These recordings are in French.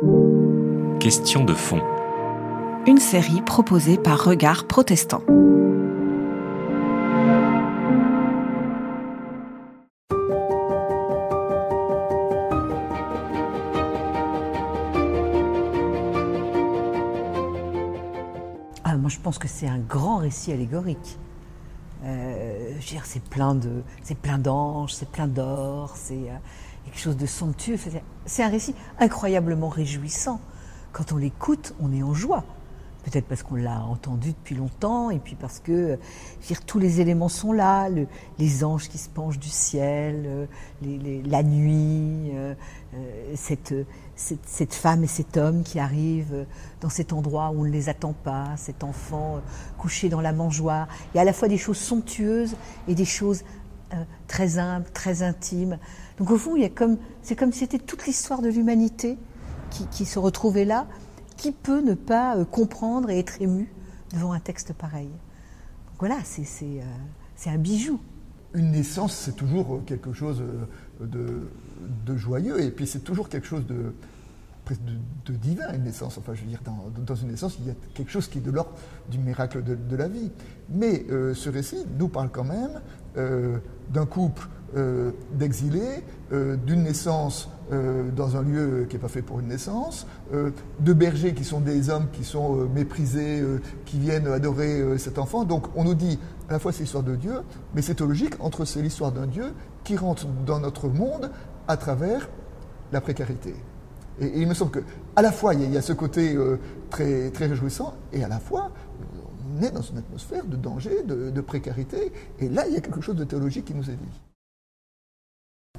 Question de fond. Une série proposée par Regard Protestant. Ah, moi, je pense que c'est un grand récit allégorique. Euh, je veux dire, c'est plein de, c'est plein d'anges, c'est plein d'or, c'est euh, quelque chose de somptueux. C'est- un récit incroyablement réjouissant. Quand on l'écoute, on est en joie. Peut-être parce qu'on l'a entendu depuis longtemps, et puis parce que euh, dire, tous les éléments sont là, le- les anges qui se penchent du ciel, euh, la nuit, euh, cette, cette, femme et cet homme qui arrivent dans cet endroit où on ne les attend pas, cet enfant couché dans la mangeoire. Il y a à la fois des choses somptueuses et des choses très humbles, très intimes. Donc au fond, c'est comme si c'était toute l'histoire de l'humanité qui, se retrouvait là. Qui peut ne pas euh, comprendre et être ému devant un texte pareil Voilà, euh, c'est un bijou. Une naissance, c'est toujours euh, quelque chose euh, de, joyeux, et puis c'est toujours quelque chose de, de, divin, une naissance. Enfin, je veux dire, dans, une naissance, il y a quelque chose qui est de l'ordre du miracle de, la vie. Mais euh, ce récit nous parle quand même euh, d'un couple euh, d'exilés, d'une naissance dans un lieu qui n'est pas fait pour une naissance, de bergers qui sont des hommes qui sont méprisés, qui viennent adorer cet enfant. Donc on nous dit à la fois c'est l'histoire de Dieu, mais c'est logique entre c'est l'histoire d'un Dieu qui rentre dans notre monde à travers la précarité. Et, il me semble que à la fois il y a, ce côté euh, très, très réjouissant, et à la fois on est dans une atmosphère de danger, de, précarité, et là il y a quelque chose de théologique qui nous est dit.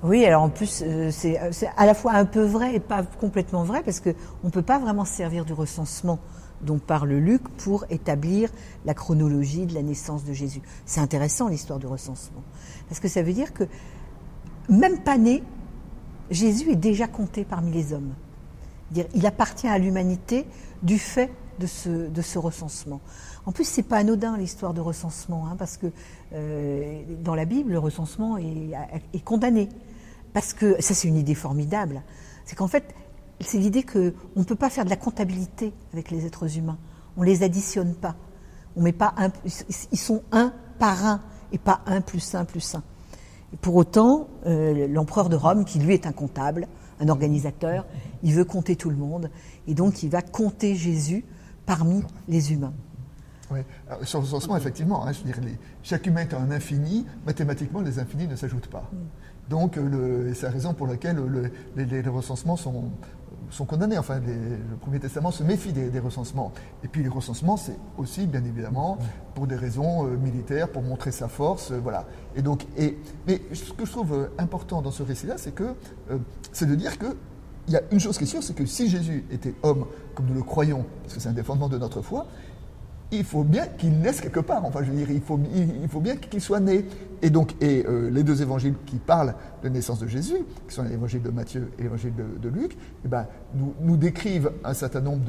Oui, alors en plus, euh, c'est euh, c'est à la fois un peu vrai et pas complètement vrai, parce qu'on ne peut pas vraiment se servir du recensement dont parle Luc pour établir la chronologie de la naissance de Jésus. C'est intéressant l'histoire du recensement, parce que ça veut dire que même pas né, Jésus est déjà compté parmi les hommes. Il appartient à l'humanité du fait de ce, recensement. En plus, c'est pas anodin l'histoire de recensement, hein, parce que euh, dans la Bible, le recensement est, condamné. Parce que ça, c'est une idée formidable. C'est qu'en fait, c'est l'idée qu'on ne peut pas faire de la comptabilité avec les êtres humains. On les additionne pas. On met pas un, ils sont un par un et pas un plus un plus un. Pour autant, euh, l'empereur de Rome, qui lui est un comptable, un organisateur, il veut compter tout le monde, et donc il va compter Jésus parmi les humains. Oui. Alors, sur le recensement, effectivement, hein, je veux dire, les- chaque humain est un infini, mathématiquement, les infinis ne s'ajoutent pas. Donc, euh, le- c'est la raison pour laquelle le- les, les- les recensements sont, sont condamnés. Enfin, les- le Premier Testament se méfie des, des recensements. Et puis, les recensements, c'est aussi, bien évidemment, pour des raisons euh, militaires, pour montrer sa force, euh, voilà. Et donc, et, mais ce que je trouve euh, important dans ce récit-là, c'est que, c'est de dire que il y a une chose qui est sûre, c'est que si Jésus était homme, comme nous le croyons, parce que c'est un des fondements de notre foi, il faut bien qu'il naisse quelque part. Enfin, je veux dire, il faut, bien qu'il soit né. Et donc, euh, les deux évangiles qui parlent de naissance de Jésus, qui sont l'évangile de Matthieu et l'évangile de, Luc, eh ben, nous, décrivent un certain nombre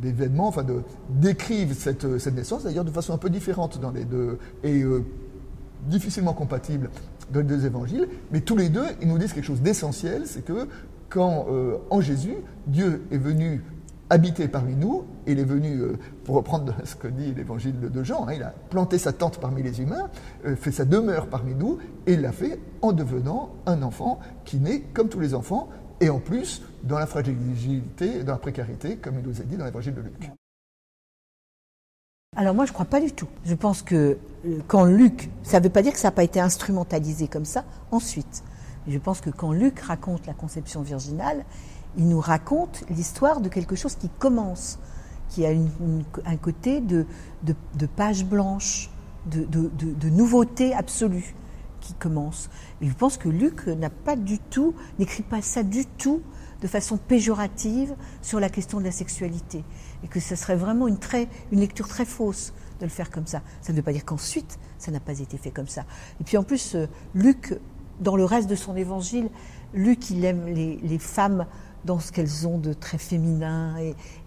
d'événements, enfin, décrivent cette, cette naissance, d'ailleurs, de façon un peu différente dans les deux, et euh, difficilement compatibles dans les deux évangiles. Mais tous les deux, ils nous disent quelque chose d'essentiel, c'est que quand, euh, en Jésus, Dieu est venu habiter parmi nous, il est venu, euh, pour reprendre ce que dit l'évangile de Jean, hein, il a planté sa tente parmi les humains, euh, fait sa demeure parmi nous, et il l'a fait en devenant un enfant qui naît comme tous les enfants, et en plus dans la fragilité, dans la précarité, comme il nous a dit dans l'évangile de Luc. Alors moi, je ne crois pas du tout. Je pense que euh, quand Luc, ça ne veut pas dire que ça n'a pas été instrumentalisé comme ça ensuite. Je pense que quand Luc raconte la conception virginale, il nous raconte l'histoire de quelque chose qui commence, qui a un côté de, page blanche, de, nouveauté absolue qui commence. Et je pense que Luc n'a pas du tout, n'écrit pas ça du tout de façon péjorative sur la question de la sexualité. Et que ce serait vraiment une, très, une lecture très fausse de le faire comme ça. Ça ne veut pas dire qu'ensuite, ça n'a pas été fait comme ça. Et puis en plus, euh, Luc, dans le reste de son évangile, Luc, il aime les femmes dans ce qu'elles ont de très féminin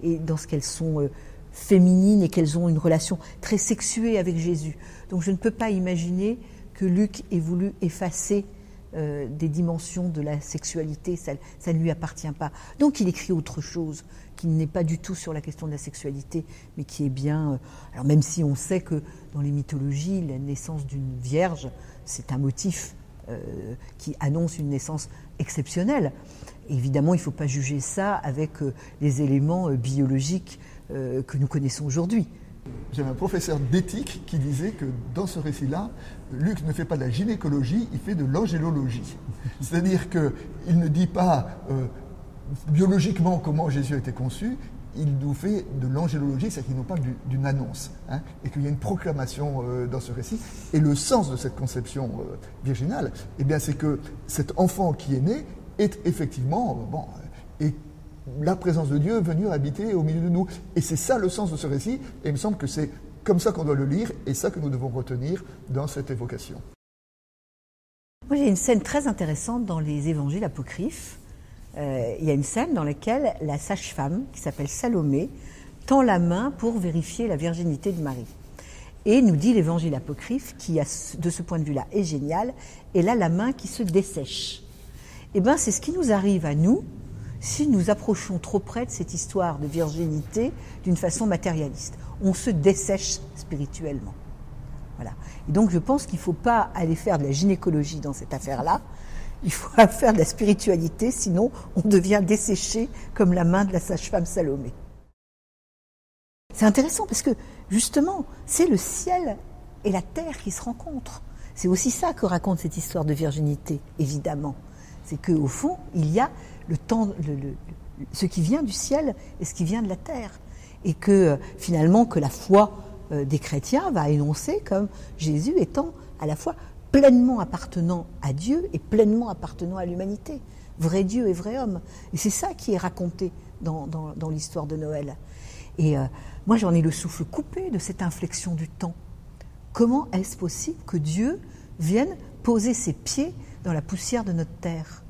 et, dans ce qu'elles sont euh, féminines et qu'elles ont une relation très sexuée avec Jésus. Donc je ne peux pas imaginer que Luc ait voulu effacer euh, des dimensions de la sexualité, ça, ne lui appartient pas. Donc il écrit autre chose qui n'est pas du tout sur la question de la sexualité, mais qui est bien. Euh, alors même si on sait que dans les mythologies, la naissance d'une vierge, c'est un motif qui annonce une naissance exceptionnelle. évidemment, il ne faut pas juger ça avec les éléments biologiques que nous connaissons aujourd'hui. J'avais un professeur d'éthique qui disait que dans ce récit-là, Luc ne fait pas de la gynécologie, il fait de l'angélologie. C'est-à-dire qu'il ne dit pas euh, biologiquement comment Jésus a été conçu, il nous fait de l'angélologie, c'est-à-dire qu'il nous parle d'une annonce, hein, et qu'il y a une proclamation euh, dans ce récit. Et le sens de cette conception euh, virginale, eh bien, c'est que cet enfant qui est né est effectivement, bon, est la présence de Dieu venue habiter au milieu de nous. Et c'est ça le sens de ce récit, et il me semble que c'est comme ça qu'on doit le lire, et ça que nous devons retenir dans cette évocation. Moi, a une scène très intéressante dans les évangiles apocryphes. Euh, il y a une scène dans laquelle la sage-femme, qui s'appelle Salomé, tend la main pour vérifier la virginité de Marie. Et nous dit l'évangile apocryphe, qui, de ce point de vue-là, est génial, et là, la main qui se dessèche. Eh bien, c'est ce qui nous arrive à nous si nous approchons trop près de cette histoire de virginité d'une façon matérialiste. On se dessèche spirituellement. Voilà. Et donc je pense qu'il ne faut pas aller faire de la gynécologie dans cette affaire-là. Il faut faire de la spiritualité, sinon on devient desséché comme la main de la sage-femme Salomé. C'est intéressant parce que justement, c'est le ciel et la terre qui se rencontrent. C'est aussi ça que raconte cette histoire de virginité, évidemment. C'est qu'au fond, il y a le temps, ce qui vient du ciel et ce qui vient de la terre. Et que finalement, que la foi euh, des chrétiens va énoncer comme Jésus étant à la fois pleinement appartenant à Dieu et pleinement appartenant à l'humanité. Vrai Dieu et vrai homme. Et c'est ça qui est raconté dans, l'histoire de Noël. Et euh, moi, j'en ai le souffle coupé de cette inflexion du temps. Comment est-ce possible que Dieu vienne poser ses pieds dans la poussière de notre terre?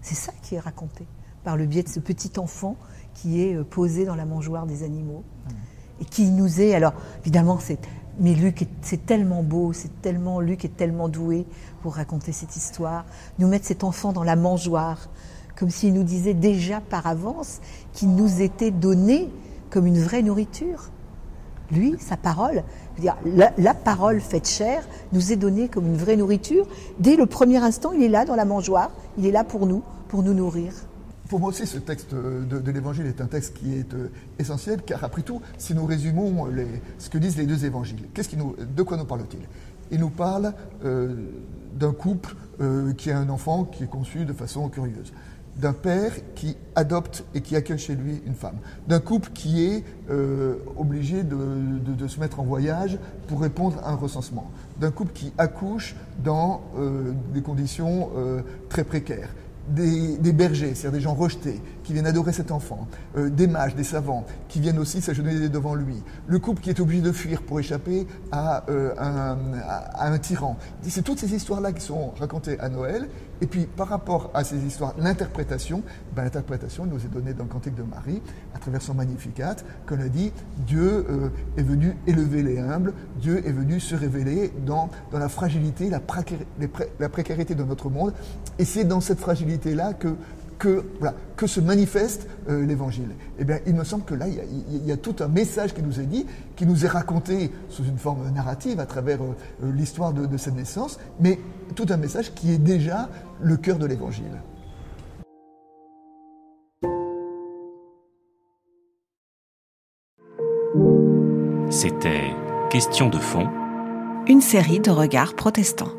C'est ça qui est raconté par le biais de ce petit enfant qui est euh, posé dans la mangeoire des animaux et qui nous est. Alors évidemment, c'est mais Luc, c'est tellement beau, c'est tellement Luc est tellement doué pour raconter cette histoire, nous mettre cet enfant dans la mangeoire, comme s'il nous disait déjà par avance qu'il nous était donné comme une vraie nourriture. Lui, sa parole, la, la, parole faite chair nous est donnée comme une vraie nourriture. Dès le premier instant, il est là dans la mangeoire, il est là pour nous, pour nous nourrir. Pour moi aussi, ce texte de, l'Évangile est un texte qui est euh, essentiel, car après tout, si nous résumons les, ce que disent les deux Évangiles, qu'est-ce de quoi nous parle-t-il? Il nous parle euh, d'un couple euh, qui a un enfant qui est conçu de façon curieuse d'un père qui adopte et qui accueille chez lui une femme, d'un couple qui est obligé de, se mettre en voyage pour répondre à un recensement, d'un couple qui accouche dans des conditions très précaires, des, bergers, c'est-à-dire des gens rejetés, qui viennent adorer cet enfant, euh, des mages, des savants, qui viennent aussi s'agenouiller devant lui, le couple qui est obligé de fuir pour échapper à, euh, un, à un, tyran. C'est toutes ces histoires-là qui sont racontées à Noël, et puis par rapport à ces histoires, l'interprétation, ben, l'interprétation nous est donnée dans le Cantique de Marie, à travers son Magnificat, qu'on a dit, Dieu euh, est venu élever les humbles, Dieu est venu se révéler dans, la fragilité, la, la précarité de notre monde, et c'est dans cette fragilité-là que que, voilà, que se manifeste euh, l'Évangile. Eh bien, il me semble que là, il y, a, tout un message qui nous est dit, qui nous est raconté sous une forme narrative à travers euh, euh, l'histoire de, de cette naissance, mais tout un message qui est déjà le cœur de l'Évangile. C'était Question de fond. Une série de regards protestants.